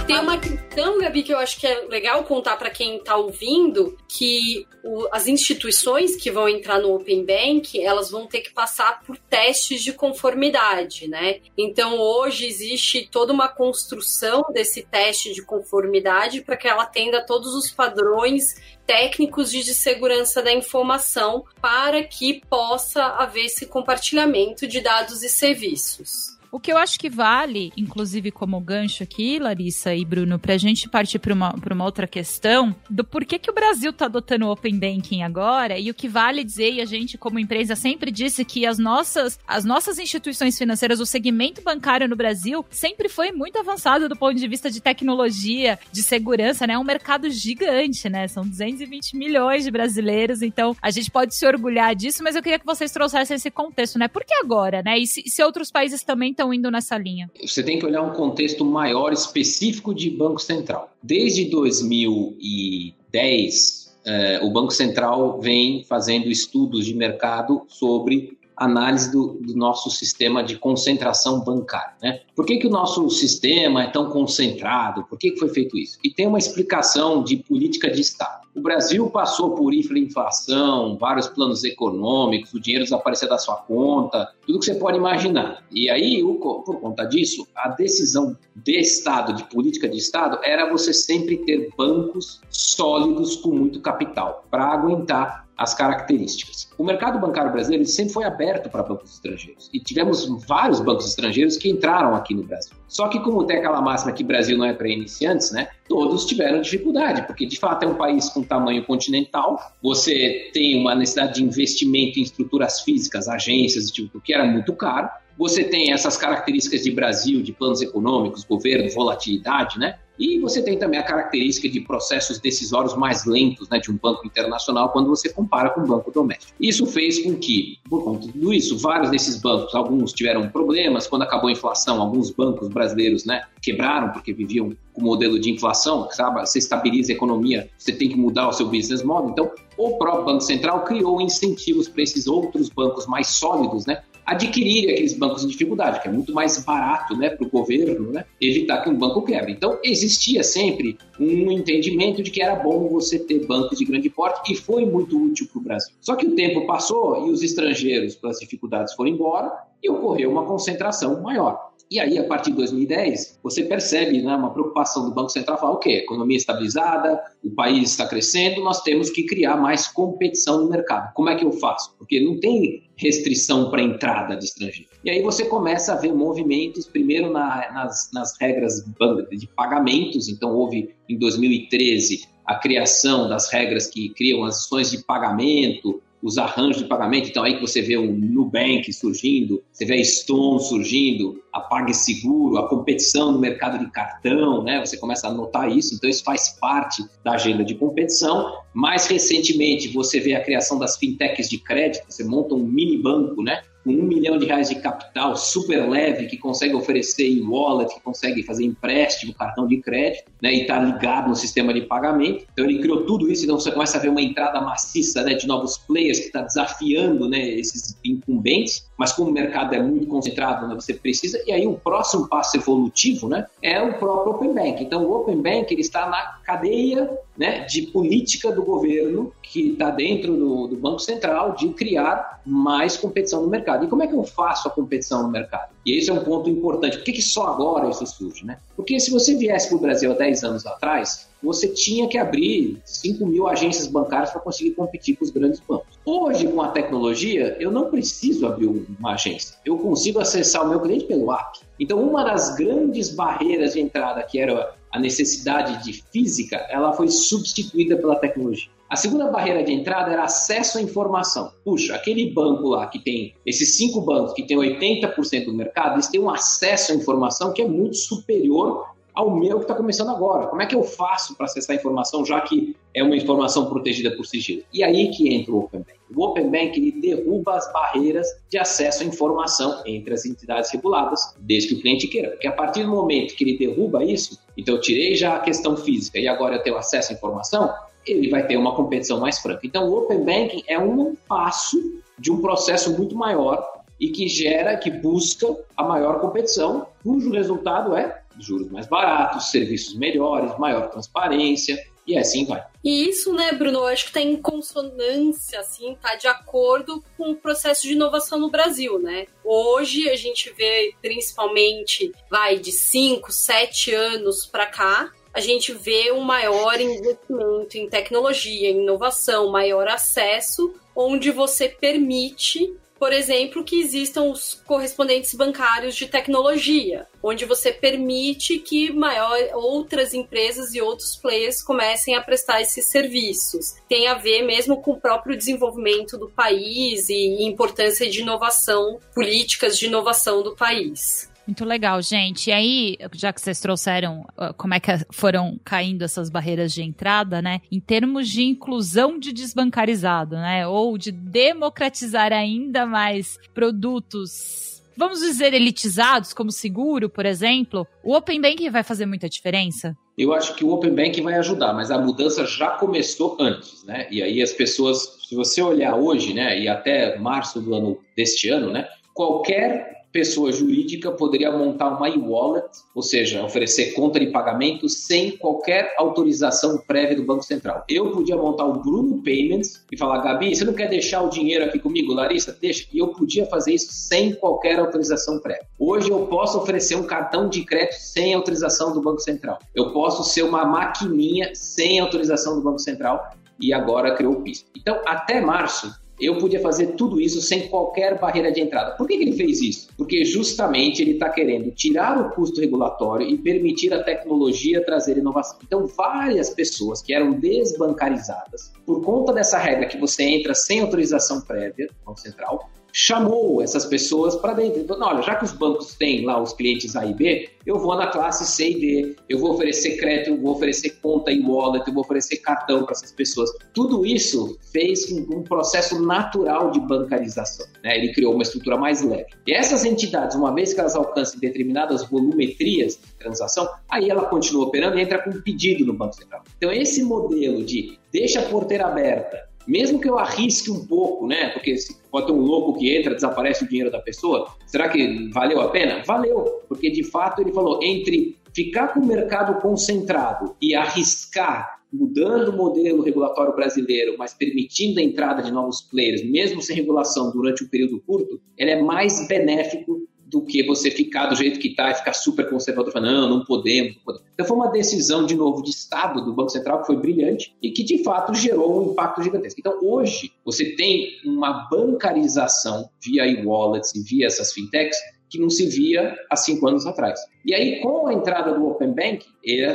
Speaker 2: tem uma questão, Gabi, que eu acho que é legal contar para quem está ouvindo, que o, as instituições que vão entrar no Open Bank, elas vão ter que passar por testes de conformidade, né? Então, hoje existe toda uma construção desse teste de conformidade para que ela atenda todos os padrões técnicos de, de segurança da informação para que possa haver esse compartilhamento de dados e serviços.
Speaker 1: O que eu acho que vale, inclusive como gancho aqui, Larissa e Bruno, para a gente partir para uma, uma outra questão do porquê que o Brasil está adotando o Open Banking agora e o que vale dizer, e a gente como empresa sempre disse que as nossas, as nossas instituições financeiras, o segmento bancário no Brasil sempre foi muito avançado do ponto de vista de tecnologia, de segurança, né? É um mercado gigante, né? São 220 milhões de brasileiros, então a gente pode se orgulhar disso, mas eu queria que vocês trouxessem esse contexto, né? Por que agora, né? E se, se outros países também estão indo nessa linha?
Speaker 3: Você tem que olhar um contexto maior, específico de Banco Central. Desde 2010, eh, o Banco Central vem fazendo estudos de mercado sobre análise do, do, nosso sistema de concentração bancária. Né? Por que, que o nosso sistema é tão concentrado? Por que, que foi feito isso? E tem uma explicação de política de Estado. O Brasil passou por hiperinflação, vários planos econômicos, o dinheiro desapareceu da sua conta, tudo que você pode imaginar. E aí, por conta disso, a decisão de Estado, de política de Estado, era você sempre ter bancos sólidos com muito capital para aguentar as características. O mercado bancário brasileiro sempre foi aberto para bancos estrangeiros e tivemos vários bancos estrangeiros que entraram aqui no Brasil. Só que como tem aquela máxima que Brasil não é para iniciantes, né? Todos tiveram dificuldade, porque de fato é um país com tamanho continental, você tem uma necessidade de investimento em estruturas físicas, agências, tipo, que era muito caro. Você tem essas características de Brasil, de planos econômicos, governo, volatilidade, né? E você tem também a característica de processos decisórios mais lentos né, de um banco internacional quando você compara com um banco doméstico. Isso fez com que, por conta de tudo isso, vários desses bancos, alguns tiveram problemas. Quando acabou a inflação, alguns bancos brasileiros né, quebraram porque viviam com o modelo de inflação, sabe? Você estabiliza a economia, você tem que mudar o seu business model. Então, o próprio Banco Central criou incentivos para esses outros bancos mais sólidos, né? Adquirir aqueles bancos em dificuldade, que é muito mais barato né, para o governo né, evitar que um banco quebre. Então, existia sempre um entendimento de que era bom você ter bancos de grande porte e foi muito útil para o Brasil. Só que o tempo passou e os estrangeiros, pelas dificuldades, foram embora e ocorreu uma concentração maior. E aí, a partir de 2010, você percebe né, uma preocupação do Banco Central, falar, ok, economia estabilizada, o país está crescendo, nós temos que criar mais competição no mercado. Como é que eu faço? Porque não tem restrição para entrada de estrangeiro. E aí você começa a ver movimentos, primeiro na, nas, nas regras de pagamentos, então houve em 2013 a criação das regras que criam as ações de pagamento, os arranjos de pagamento. Então, aí que você vê o Nubank surgindo, você vê a Stone surgindo, a PagSeguro, a competição no mercado de cartão, né? Você começa a notar isso. Então, isso faz parte da agenda de competição. Mais recentemente, você vê a criação das fintechs de crédito. Você monta um mini banco, né? Com um milhão de reais de capital, super leve, que consegue oferecer em wallet, que consegue fazer empréstimo, cartão de crédito, né, e está ligado no sistema de pagamento. Então ele criou tudo isso, então você começa a ver uma entrada maciça né, de novos players que está desafiando né, esses incumbentes, mas como o mercado é muito concentrado, né, você precisa, e aí o próximo passo evolutivo né, é o próprio Open Bank. Então o Open Bank ele está na cadeia né, de política do governo que está dentro do, do, Banco Central de criar mais competição no mercado. E como é que eu faço a competição no mercado? E esse é um ponto importante. Por que, que só agora isso surge? Né? Porque se você viesse para o Brasil há 10 anos atrás, você tinha que abrir 5 mil agências bancárias para conseguir competir com os grandes bancos. Hoje, com a tecnologia, eu não preciso abrir uma agência. Eu consigo acessar o meu cliente pelo app. Então, uma das grandes barreiras de entrada, que era a necessidade de física, ela foi substituída pela tecnologia. A segunda barreira de entrada era acesso à informação. Puxa, aquele banco lá que tem, esses cinco bancos que tem 80% do mercado, eles têm um acesso à informação que é muito superior ao meu que está começando agora. Como é que eu faço para acessar a informação, já que é uma informação protegida por sigilo? E aí que entra o Open Bank. O Open Bank ele derruba as barreiras de acesso à informação entre as entidades reguladas, desde que o cliente queira. Porque a partir do momento que ele derruba isso, então eu tirei já a questão física e agora eu tenho acesso à informação, ele vai ter uma competição mais franca. Então, o Open Banking é um passo de um processo muito maior e que gera, que busca a maior competição, cujo resultado é juros mais baratos, serviços melhores, maior transparência e assim vai.
Speaker 2: E isso, né, Bruno, eu acho que está em consonância, assim, tá de acordo com o processo de inovação no Brasil, né? Hoje a gente vê principalmente, vai de 5, 7 anos para cá, a gente vê um maior investimento em tecnologia, em inovação, maior acesso, onde você permite, por exemplo, que existam os correspondentes bancários de tecnologia, onde você permite que maior, outras empresas e outros players comecem a prestar esses serviços. Tem a ver mesmo com o próprio desenvolvimento do país e importância de inovação, políticas de inovação do país.
Speaker 1: Muito legal, gente. E aí, já que vocês trouxeram uh, como é que foram caindo essas barreiras de entrada, né? Em termos de inclusão de desbancarizado, né? Ou de democratizar ainda mais produtos vamos dizer, elitizados, como seguro, por exemplo, o Open Banking vai fazer muita diferença?
Speaker 3: Eu acho que o Open Banking vai ajudar, mas a mudança já começou antes, né? E aí as pessoas, se você olhar hoje, né, e até março do ano deste ano, né, qualquer pessoa jurídica poderia montar uma e-wallet, ou seja, oferecer conta de pagamento sem qualquer autorização prévia do Banco Central. Eu podia montar o Bruno Payments e falar, Gabi, você não quer deixar o dinheiro aqui comigo, Larissa? Deixa. E eu podia fazer isso sem qualquer autorização prévia. Hoje eu posso oferecer um cartão de crédito sem autorização do Banco Central. Eu posso ser uma maquininha sem autorização do Banco Central e agora criou o PIS. Então, até março, eu podia fazer tudo isso sem qualquer barreira de entrada. Por que, que ele fez isso? Porque justamente ele está querendo tirar o custo regulatório e permitir a tecnologia trazer inovação. Então, várias pessoas que eram desbancarizadas, por conta dessa regra que você entra sem autorização prévia do Banco Central, chamou essas pessoas para dentro. Então, olha, já que os bancos têm lá os clientes A e B, eu vou na classe C e D, eu vou oferecer crédito, eu vou oferecer conta em wallet, eu vou oferecer cartão para essas pessoas. Tudo isso fez um processo natural de bancarização. Né? Ele criou uma estrutura mais leve. E essas entidades, uma vez que elas alcancem determinadas volumetrias de transação, aí ela continua operando e entra com um pedido no Banco Central. Então, esse modelo de deixa a porteira aberta, mesmo que eu arrisque um pouco, né? Porque pode ter um louco que entra, desaparece o dinheiro da pessoa. Será que valeu a pena? Valeu, porque de fato ele falou entre ficar com o mercado concentrado e arriscar mudando o modelo regulatório brasileiro, mas permitindo a entrada de novos players, mesmo sem regulação durante um período curto, ele é mais benéfico do que você ficar do jeito que está e ficar super conservador, falando, não, não podemos, não podemos. Então foi uma decisão, de novo, de Estado do Banco Central que foi brilhante e que, de fato, gerou um impacto gigantesco. Então, hoje, você tem uma bancarização via e-wallets e via essas fintechs que não se via há cinco anos atrás. E aí, com a entrada do Open Bank,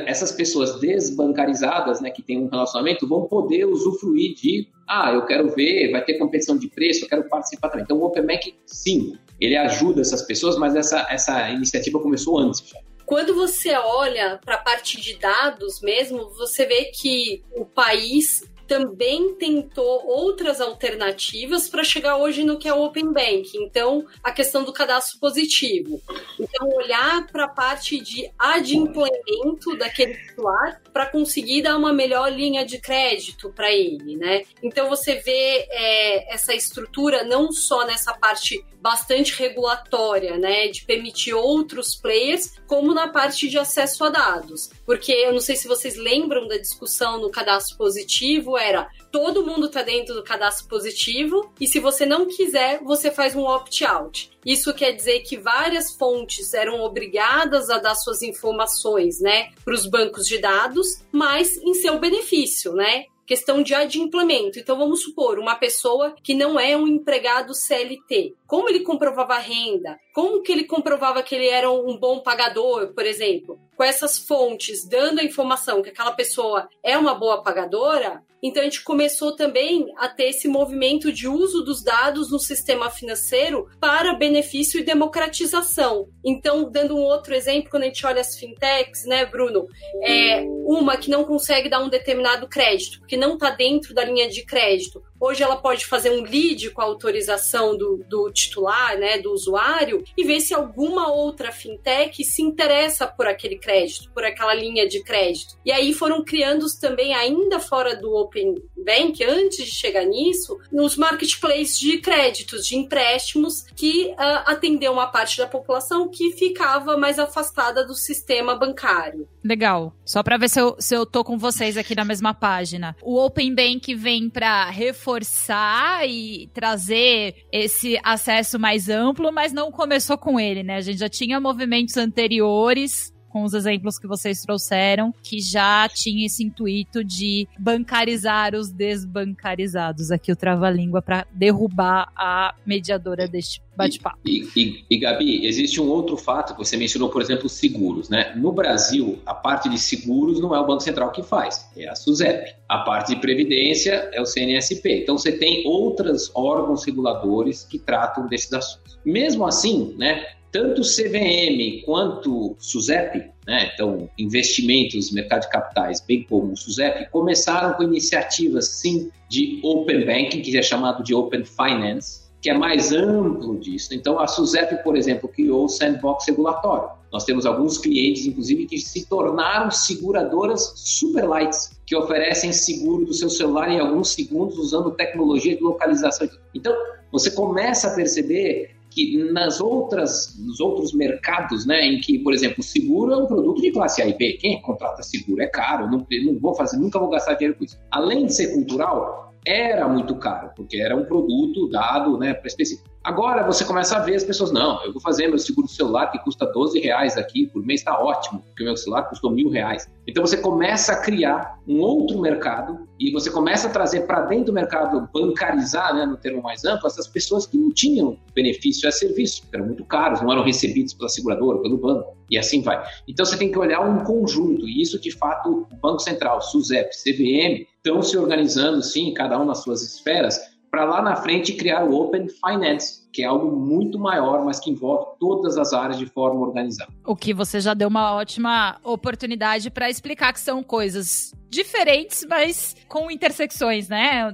Speaker 3: essas pessoas desbancarizadas, né, que têm um relacionamento, vão poder usufruir de, ah, eu quero ver, vai ter competição de preço, eu quero participar também. Então, o Open Bank, sim, ele ajuda essas pessoas, mas essa, essa iniciativa começou antes já.
Speaker 2: Quando você olha para a parte de dados mesmo, você vê que o país também tentou outras alternativas para chegar hoje no que é o Open Bank. Então, a questão do cadastro positivo. Então, olhar para a parte de adimplemento daquele titular para conseguir dar uma melhor linha de crédito para ele, né? Então, você vê é, essa estrutura não só nessa parte bastante regulatória, né, de permitir outros players, como na parte de acesso a dados. Porque eu não sei se vocês lembram da discussão no cadastro positivo, era todo mundo está dentro do cadastro positivo e se você não quiser, você faz um opt-out. Isso quer dizer que várias fontes eram obrigadas a dar suas informações, né, para os bancos de dados, mas em seu benefício, né? questão de adimplemento. Então, vamos supor, uma pessoa que não é um empregado CLT. Como ele comprovava a renda? Como que ele comprovava que ele era um bom pagador, por exemplo? Com essas fontes dando a informação que aquela pessoa é uma boa pagadora, então a gente começou também a ter esse movimento de uso dos dados no sistema financeiro para benefício e democratização. Então, dando um outro exemplo, quando a gente olha as fintechs, né, Bruno, é uma que não consegue dar um determinado crédito, porque não está dentro da linha de crédito, Hoje ela pode fazer um lead com a autorização do, do titular, né, do usuário, e ver se alguma outra fintech se interessa por aquele crédito, por aquela linha de crédito. E aí foram criando também, ainda fora do Open Bank, antes de chegar nisso, nos marketplaces de créditos, de empréstimos, que uh, atendeu uma parte da população que ficava mais afastada do sistema bancário.
Speaker 1: Legal. Só para ver se eu, se eu tô com vocês aqui na mesma página. O Open Bank vem para reforçar reforçar e trazer esse acesso mais amplo, mas não começou com ele, né? A gente já tinha movimentos anteriores com os exemplos que vocês trouxeram, que já tinha esse intuito de bancarizar os desbancarizados. Aqui o trava-língua para derrubar a mediadora deste bate-papo.
Speaker 3: E, e, e, Gabi, existe um outro fato que você mencionou, por exemplo, seguros, né? No Brasil, a parte de seguros não é o Banco Central que faz, é a SUSEP. A parte de previdência é o CNSP. Então você tem outros órgãos reguladores que tratam desses assuntos. Mesmo assim, né? Tanto CVM quanto SUSEP, né, então investimentos, mercado de capitais, bem como o SUSEP, começaram com iniciativas sim de Open Banking, que é chamado de Open Finance, que é mais amplo disso. Então a SUSEP, por exemplo, criou o sandbox regulatório. Nós temos alguns clientes, inclusive, que se tornaram seguradoras super lights, que oferecem seguro do seu celular em alguns segundos usando tecnologia de localização. Então, você começa a perceber que nas outras, nos outros mercados, né, em que, por exemplo, o seguro é um produto de classe A e B, quem contrata seguro é caro, não, não vou fazer, nunca vou gastar dinheiro com isso. Além de ser cultural, era muito caro, porque era um produto dado né, para específico. Agora você começa a ver as pessoas, não, eu vou fazer meu seguro celular que custa 12 reais aqui por mês, está ótimo, porque o meu celular custou mil reais. Então você começa a criar um outro mercado e você começa a trazer para dentro do mercado, bancarizar, né, no termo mais amplo, essas pessoas que não tinham benefício a serviço, que eram muito caros, não eram recebidos pela seguradora, pelo banco, e assim vai. Então você tem que olhar um conjunto, e isso de fato o Banco Central, SUSEP, CVM, estão se organizando, sim, cada um nas suas esferas, para lá na frente criar o Open Finance, que é algo muito maior, mas que envolve todas as áreas de forma organizada.
Speaker 1: O que você já deu uma ótima oportunidade para explicar que são coisas diferentes, mas com intersecções, né?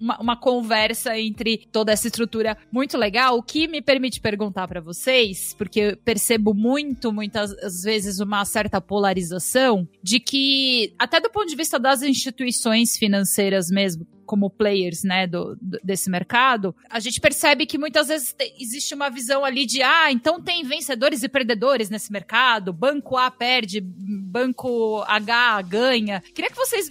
Speaker 1: Uma, uma, conversa entre toda essa estrutura muito legal. O que me permite perguntar para vocês, porque percebo muito, muitas vezes, uma certa polarização de que, até do ponto de vista das instituições financeiras mesmo, como players, né, do, desse mercado, a gente percebe que muitas vezes existe uma visão ali de, ah, então tem vencedores e perdedores nesse mercado, banco A perde, banco H ganha. Queria que vocês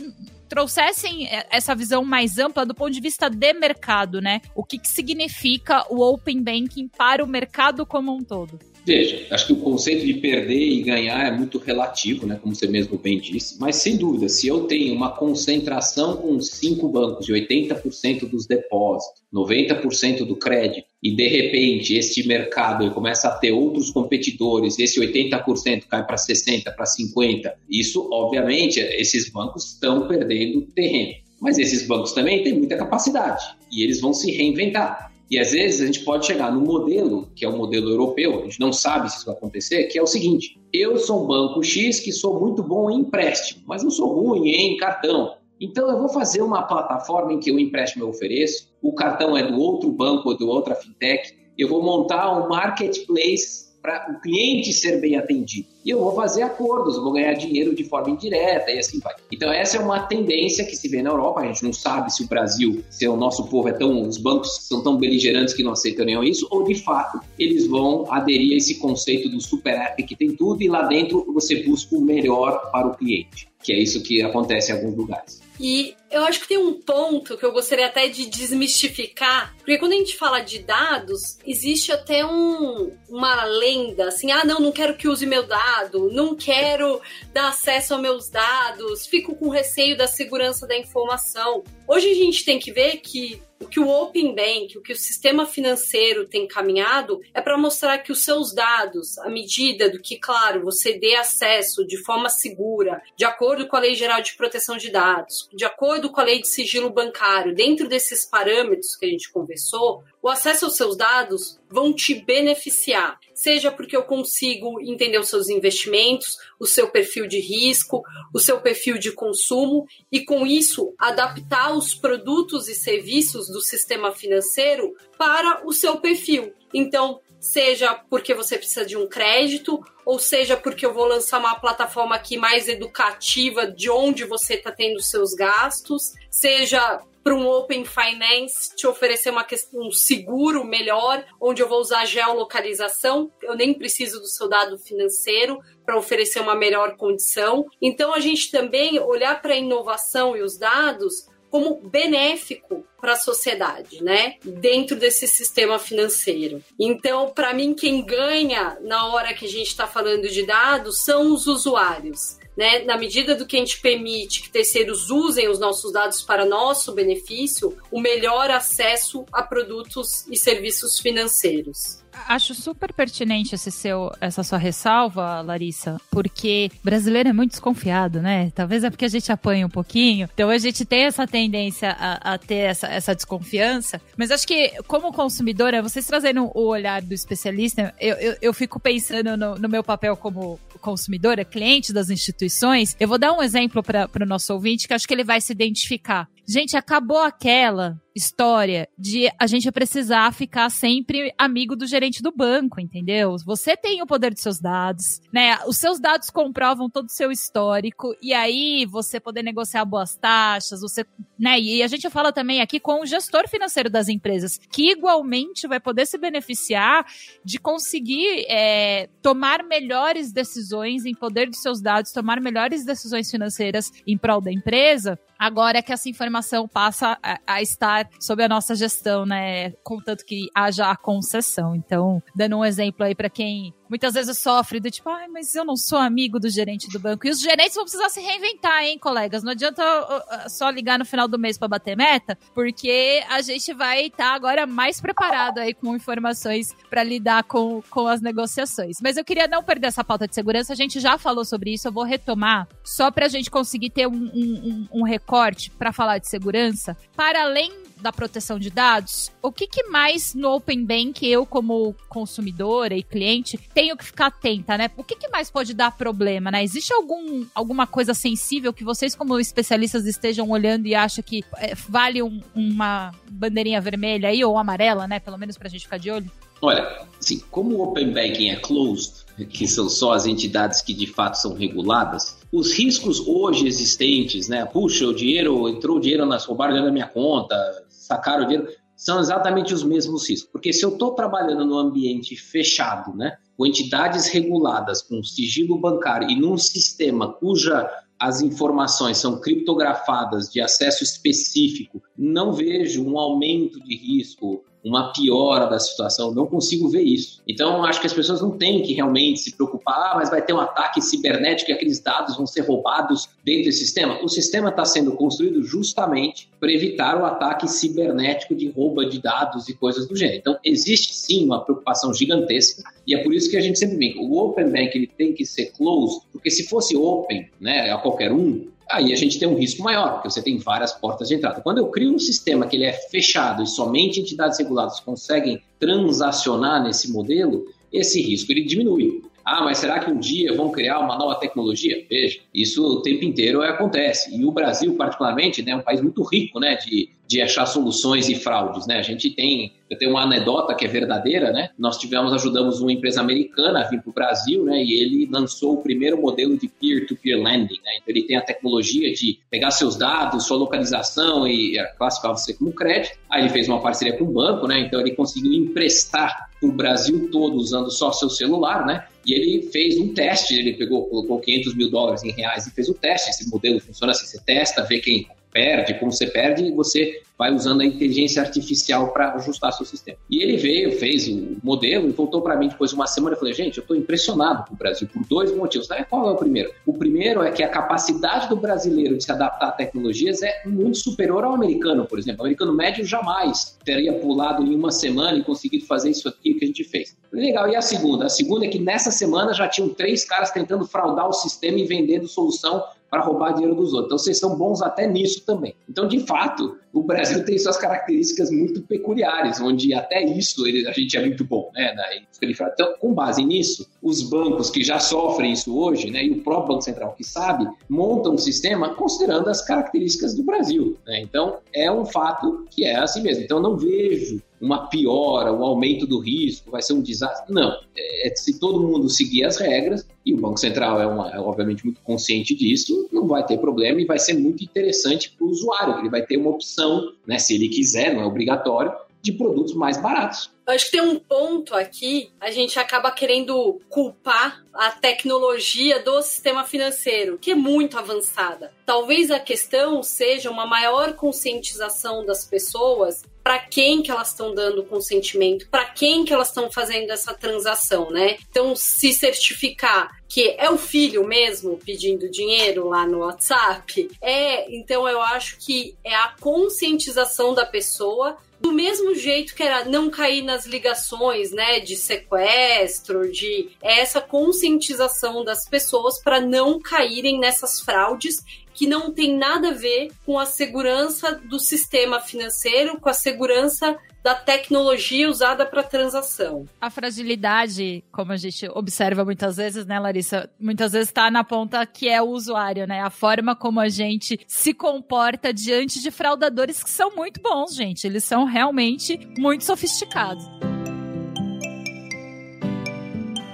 Speaker 1: trouxessem essa visão mais ampla do ponto de vista de mercado, né? O que, que significa o Open Banking para o mercado como um todo?
Speaker 3: Veja, acho que o conceito de perder e ganhar é muito relativo, né, como você mesmo bem disse, mas sem dúvida, se eu tenho uma concentração com cinco bancos de 80% dos depósitos, 90% do crédito, e de repente este mercado começa a ter outros competidores, esse 80% cai para 60%, para 50%, isso, obviamente, esses bancos estão perdendo terreno. Mas esses bancos também têm muita capacidade e eles vão se reinventar. E às vezes a gente pode chegar no modelo, que é o modelo europeu, a gente não sabe se isso vai acontecer, que é o seguinte: eu sou um banco X que sou muito bom em empréstimo, mas não sou ruim em cartão. Então eu vou fazer uma plataforma em que o empréstimo eu ofereço, o cartão é do outro banco ou do outra fintech, eu vou montar um marketplace para o cliente ser bem atendido. E eu vou fazer acordos, vou ganhar dinheiro de forma indireta e assim vai. Então essa é uma tendência que se vê na Europa. A gente não sabe se o Brasil, se o nosso povo é tão, os bancos são tão beligerantes que não aceitariam isso, ou de fato eles vão aderir a esse conceito do super app que tem tudo e lá dentro você busca o melhor para o cliente, que é isso que acontece em alguns lugares.
Speaker 2: E eu acho que tem um ponto que eu gostaria até de desmistificar, porque quando a gente fala de dados, existe até um, uma lenda, assim, ah, não, não quero que use meu dado, não quero dar acesso aos meus dados, fico com receio da segurança da informação. Hoje a gente tem que ver que o que o Open Bank, o que o sistema financeiro tem caminhado é para mostrar que os seus dados, à medida do que, claro, você dê acesso de forma segura, de acordo com a Lei Geral de Proteção de Dados, de acordo com a Lei de Sigilo Bancário, dentro desses parâmetros que a gente conversou, o acesso aos seus dados vão te beneficiar, seja porque eu consigo entender os seus investimentos, o seu perfil de risco, o seu perfil de consumo e com isso adaptar os produtos e serviços do sistema financeiro para o seu perfil. Então, seja porque você precisa de um crédito, ou seja porque eu vou lançar uma plataforma aqui mais educativa de onde você está tendo seus gastos, seja para um Open Finance te oferecer uma questão, um seguro melhor, onde eu vou usar geolocalização, eu nem preciso do seu dado financeiro para oferecer uma melhor condição. Então a gente também olhar para a inovação e os dados como benéfico para a sociedade, né? Dentro desse sistema financeiro. Então, para mim, quem ganha na hora que a gente está falando de dados são os usuários né, na medida do que a gente permite que terceiros usem os nossos dados para nosso benefício, o melhor acesso a produtos e serviços financeiros.
Speaker 1: Acho super pertinente esse seu, essa sua ressalva, Larissa, porque brasileiro é muito desconfiado, né? Talvez é porque a gente apanha um pouquinho, então a gente tem essa tendência a, a ter essa, essa desconfiança. Mas acho que, como consumidora, vocês trazendo o olhar do especialista, eu, eu, eu fico pensando no, no meu papel como consumidora, cliente das instituições. Eu vou dar um exemplo para o nosso ouvinte que acho que ele vai se identificar. Gente, acabou aquela história de a gente precisar ficar sempre amigo do gerente do banco, entendeu? Você tem o poder dos seus dados, né? Os seus dados comprovam todo o seu histórico e aí você poder negociar boas taxas, você, né? E a gente fala também aqui com o gestor financeiro das empresas, que igualmente vai poder se beneficiar de conseguir é, tomar melhores decisões em poder dos seus dados, tomar melhores decisões financeiras em prol da empresa agora é que essa informação passa a, a, estar sob a nossa gestão, né? Contanto que haja a concessão. Então, dando um exemplo aí para quem muitas vezes sofre do tipo, ai, mas eu não sou amigo do gerente do banco. E os gerentes vão precisar se reinventar, hein, colegas? Não adianta uh, uh, só ligar no final do mês para bater meta, porque a gente vai estar tá agora mais preparado aí com informações para lidar com, com as negociações. Mas eu queria não perder essa pauta de segurança, a gente já falou sobre isso, eu vou retomar, só para a gente conseguir ter um, um, um recorte para falar de segurança, para além da proteção de dados, o que, que mais no Open Bank eu, como consumidora e cliente, tenho que ficar atenta, né? O que, que mais pode dar problema, né? Existe algum, alguma coisa sensível que vocês, como especialistas, estejam olhando e acham que é, vale um, uma bandeirinha vermelha aí, ou amarela, né? Pelo menos pra gente ficar de olho?
Speaker 3: Olha, assim, como o Open Banking é closed, que são só as entidades que de fato são reguladas, os riscos hoje existentes, né? Puxa, o dinheiro, entrou o dinheiro nas roubaram dentro da minha conta, sacaram o dinheiro, são exatamente os mesmos riscos. Porque se eu estou trabalhando num ambiente fechado, né, com entidades reguladas, com sigilo bancário e num sistema cuja as informações são criptografadas de acesso específico, não vejo um aumento de risco uma piora da situação, não consigo ver isso. Então, acho que as pessoas não têm que realmente se preocupar, ah, mas vai ter um ataque cibernético e aqueles dados vão ser roubados dentro desse sistema. O sistema está sendo construído justamente para evitar o ataque cibernético de rouba de dados e coisas do gênero. Então, existe sim uma preocupação gigantesca e é por isso que a gente sempre vem. O Open Bank ele tem que ser closed, porque se fosse open, né, a qualquer um, aí a gente tem um risco maior, porque você tem várias portas de entrada. Quando eu crio um sistema que ele é fechado e somente entidades reguladas conseguem transacionar nesse modelo, esse risco ele diminui. Ah, mas será que um dia vão criar uma nova tecnologia? Veja, isso o tempo inteiro acontece. E o Brasil, particularmente, né, é um país muito rico né, de, de achar soluções e fraudes. Né? A gente tem, eu tenho uma anedota que é verdadeira, né? Nós tivemos, ajudamos uma empresa americana a vir para o Brasil, né? E ele lançou o primeiro modelo de peer-to-peer -peer lending, né? Então ele tem a tecnologia de pegar seus dados, sua localização e classificar você como crédito. Aí ele fez uma parceria com o banco, né? Então ele conseguiu emprestar para o Brasil todo usando só seu celular, né? E ele fez um teste, ele pegou, colocou 500 mil dólares em reais e fez o teste. Esse modelo funciona assim: você testa, vê quem perde, como você perde, você vai usando a inteligência artificial para ajustar seu sistema. E ele veio, fez o modelo e voltou para mim depois de uma semana e falei, gente, eu estou impressionado com o Brasil por dois motivos. Né? Qual é o primeiro? O primeiro é que a capacidade do brasileiro de se adaptar a tecnologias é muito superior ao americano, por exemplo. O americano médio jamais teria pulado em uma semana e conseguido fazer isso aqui que a gente fez. Legal. E a segunda? A segunda é que nessa semana já tinham três caras tentando fraudar o sistema e vendendo solução para roubar dinheiro dos outros. Então, vocês são bons até nisso também. Então, de fato, o Brasil tem suas características muito peculiares, onde até isso ele, a gente é muito bom, né? Então, com base nisso, os bancos que já sofrem isso hoje, né, e o próprio Banco Central que sabe, montam um sistema considerando as características do Brasil. Né? Então, é um fato que é assim mesmo. Então, não vejo uma piora, um aumento do risco, vai ser um desastre. Não. É, se todo mundo seguir as regras, e o Banco Central é, uma, é obviamente muito consciente disso, não vai ter problema e vai ser muito interessante para o usuário. Ele vai ter uma opção, né, se ele quiser, não é obrigatório, de produtos mais baratos.
Speaker 2: Eu acho que tem um ponto aqui, a gente acaba querendo culpar a tecnologia do sistema financeiro, que é muito avançada. Talvez a questão seja uma maior conscientização das pessoas para quem que elas estão dando consentimento, para quem que elas estão fazendo essa transação, né? Então, se certificar que é o filho mesmo pedindo dinheiro lá no WhatsApp, é, então eu acho que é a conscientização da pessoa do mesmo jeito que era não cair nas ligações, né, de sequestro, de essa conscientização das pessoas para não caírem nessas fraudes que não tem nada a ver com a segurança do sistema financeiro, com a segurança da tecnologia usada para transação.
Speaker 1: A fragilidade, como a gente observa muitas vezes, né, Larissa, muitas vezes está na ponta que é o usuário, né? A forma como a gente se comporta diante de fraudadores que são muito bons, gente. Eles são realmente muito sofisticados.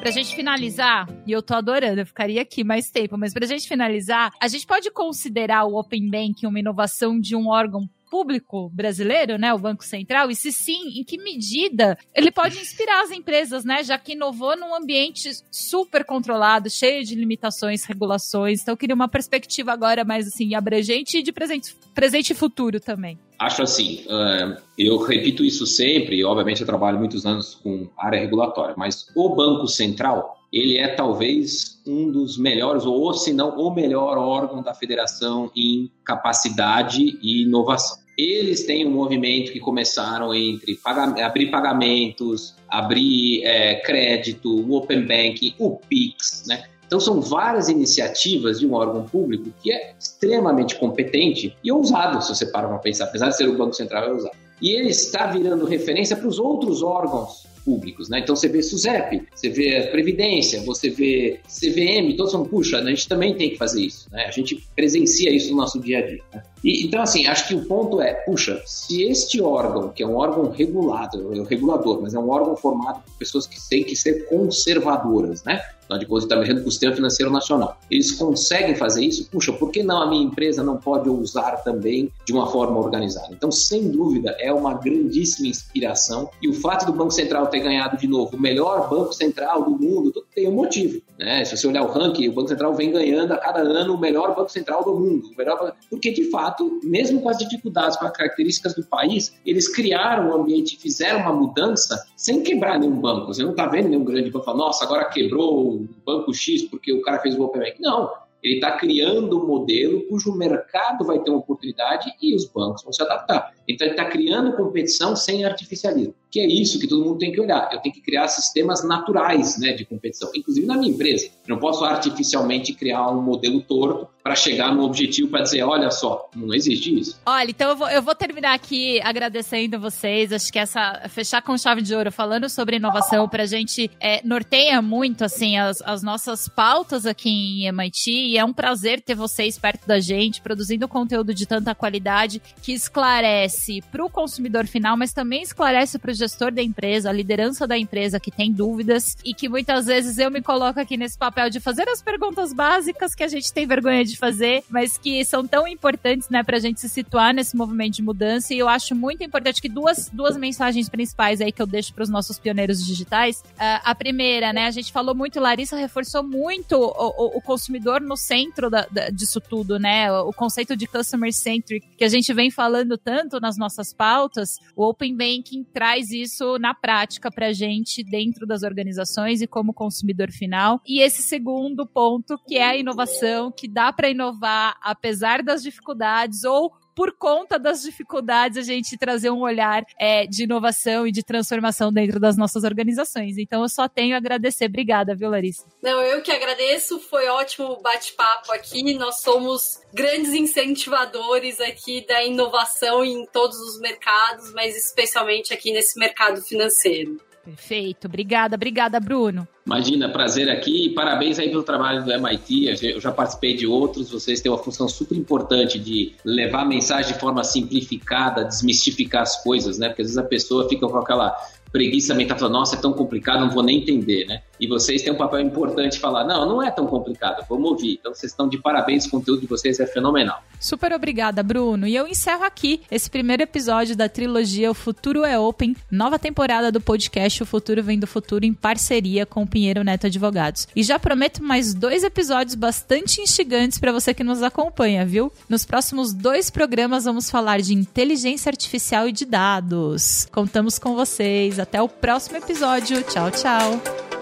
Speaker 1: Pra gente finalizar, e eu tô adorando, eu ficaria aqui mais tempo, mas pra gente finalizar, a gente pode considerar o Open Banking uma inovação de um órgão público brasileiro, né, o Banco Central, e se sim, em que medida ele pode inspirar as empresas, né, já que inovou num ambiente super controlado, cheio de limitações, regulações. Então, eu queria uma perspectiva agora mais assim abrangente e de presente, presente e futuro também.
Speaker 3: Acho assim, uh, eu repito isso sempre, obviamente eu trabalho muitos anos com área regulatória, mas o Banco Central ele é talvez um dos melhores, ou se não o melhor órgão da federação em capacidade e inovação. Eles têm um movimento que começaram entre abrir pagamentos, abrir é, crédito, o Open Banking, o PIX, né? Então, são várias iniciativas de um órgão público que é extremamente competente e ousado, se você para para pensar, apesar de ser o Banco Central, é ousado. E ele está virando referência para os outros órgãos públicos, né? Então você vê SUSEP, você vê Previdência, você vê CVM, todos falam, puxa, a gente também tem que fazer isso, né? A gente presencia isso no nosso dia a dia. Né? E, então, assim, acho que o ponto é, puxa, se este órgão, que é um órgão regulado, é regulador, mas é um órgão formado por pessoas que têm que ser conservadoras, né? Afinal de contas, está mexendo com o sistema financeiro nacional. Eles conseguem fazer isso? Puxa, por que não a minha empresa não pode usar também de uma forma organizada? Então, sem dúvida, é uma grandíssima inspiração. E o fato do Banco Central ter ganhado de novo o melhor Banco Central do mundo, tem um motivo. Né? Se você olhar o ranking, o Banco Central vem ganhando a cada ano o melhor Banco Central do mundo. O melhor... Porque, de fato, mesmo com as dificuldades, com as características do país, eles criaram um ambiente, fizeram uma mudança sem quebrar nenhum banco. Você não está vendo nenhum grande banco falar, nossa, agora quebrou o banco X porque o cara fez o Open Bank. Não, ele está criando um modelo cujo mercado vai ter uma oportunidade e os bancos vão se adaptar. Então, ele está criando competição sem artificialismo. Que é isso que todo mundo tem que olhar. Eu tenho que criar sistemas naturais né, de competição, inclusive na minha empresa. Eu não posso artificialmente criar um modelo torto para chegar no objetivo para dizer, olha só, não existe isso.
Speaker 1: Olha, então eu vou, eu vou terminar aqui agradecendo vocês. Acho que essa fechar com chave de ouro falando sobre inovação para a gente é, norteia muito assim as, as nossas pautas aqui em MIT e é um prazer ter vocês perto da gente produzindo conteúdo de tanta qualidade que esclarece para o consumidor final, mas também esclarece para o gestor da empresa, a liderança da empresa que tem dúvidas e que muitas vezes eu me coloco aqui nesse papel de fazer as perguntas básicas que a gente tem vergonha de fazer, mas que são tão importantes, né, pra gente se situar nesse movimento de mudança. E eu acho muito importante que duas, duas mensagens principais aí que eu deixo para os nossos pioneiros digitais. Uh, a primeira, né, a gente falou muito, Larissa reforçou muito o, o, o consumidor no centro da, da, disso tudo, né? O conceito de customer centric que a gente vem falando tanto nas nossas pautas, o Open Banking traz isso na prática pra gente dentro das organizações e como consumidor final. E esse segundo ponto, que é a inovação, que dá para para inovar, apesar das dificuldades, ou por conta das dificuldades, a gente trazer um olhar é, de inovação e de transformação dentro das nossas organizações. Então, eu só tenho a agradecer. Obrigada, viu, Larissa?
Speaker 2: Não, eu que agradeço. Foi ótimo bate-papo aqui. Nós somos grandes incentivadores aqui da inovação em todos os mercados, mas especialmente aqui nesse mercado financeiro.
Speaker 1: Perfeito. Obrigada, obrigada, Bruno.
Speaker 3: Imagina, prazer aqui e parabéns aí pelo trabalho do MIT. Eu já participei de outros, vocês têm uma função super importante de levar a mensagem de forma simplificada, desmistificar as coisas, né? Porque às vezes a pessoa fica com aquela preguiça mental, fala, nossa, é tão complicado, não vou nem entender, né? E vocês têm um papel importante falar, não, não é tão complicado, vamos ouvir. Então vocês estão de parabéns, o conteúdo de vocês é fenomenal.
Speaker 1: Super obrigada, Bruno. E eu encerro aqui esse primeiro episódio da trilogia O Futuro é Open, nova temporada do podcast O Futuro Vem do Futuro, em parceria com o Pinheiro Neto Advogados. E já prometo mais dois episódios bastante instigantes para você que nos acompanha, viu? Nos próximos dois programas vamos falar de inteligência artificial e de dados. Contamos com vocês. Até o próximo episódio. Tchau, tchau.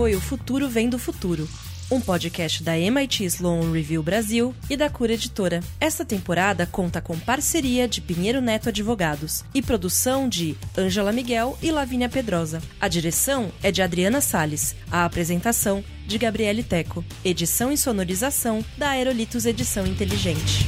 Speaker 4: Foi o Futuro Vem do Futuro, um podcast da MIT Sloan Review Brasil e da Cura Editora. Esta temporada conta com parceria de Pinheiro Neto Advogados e produção de Ângela Miguel e Lavínia Pedrosa. A direção é de Adriana Sales, a apresentação de Gabriele Teco, edição e sonorização da Aerolitos Edição Inteligente.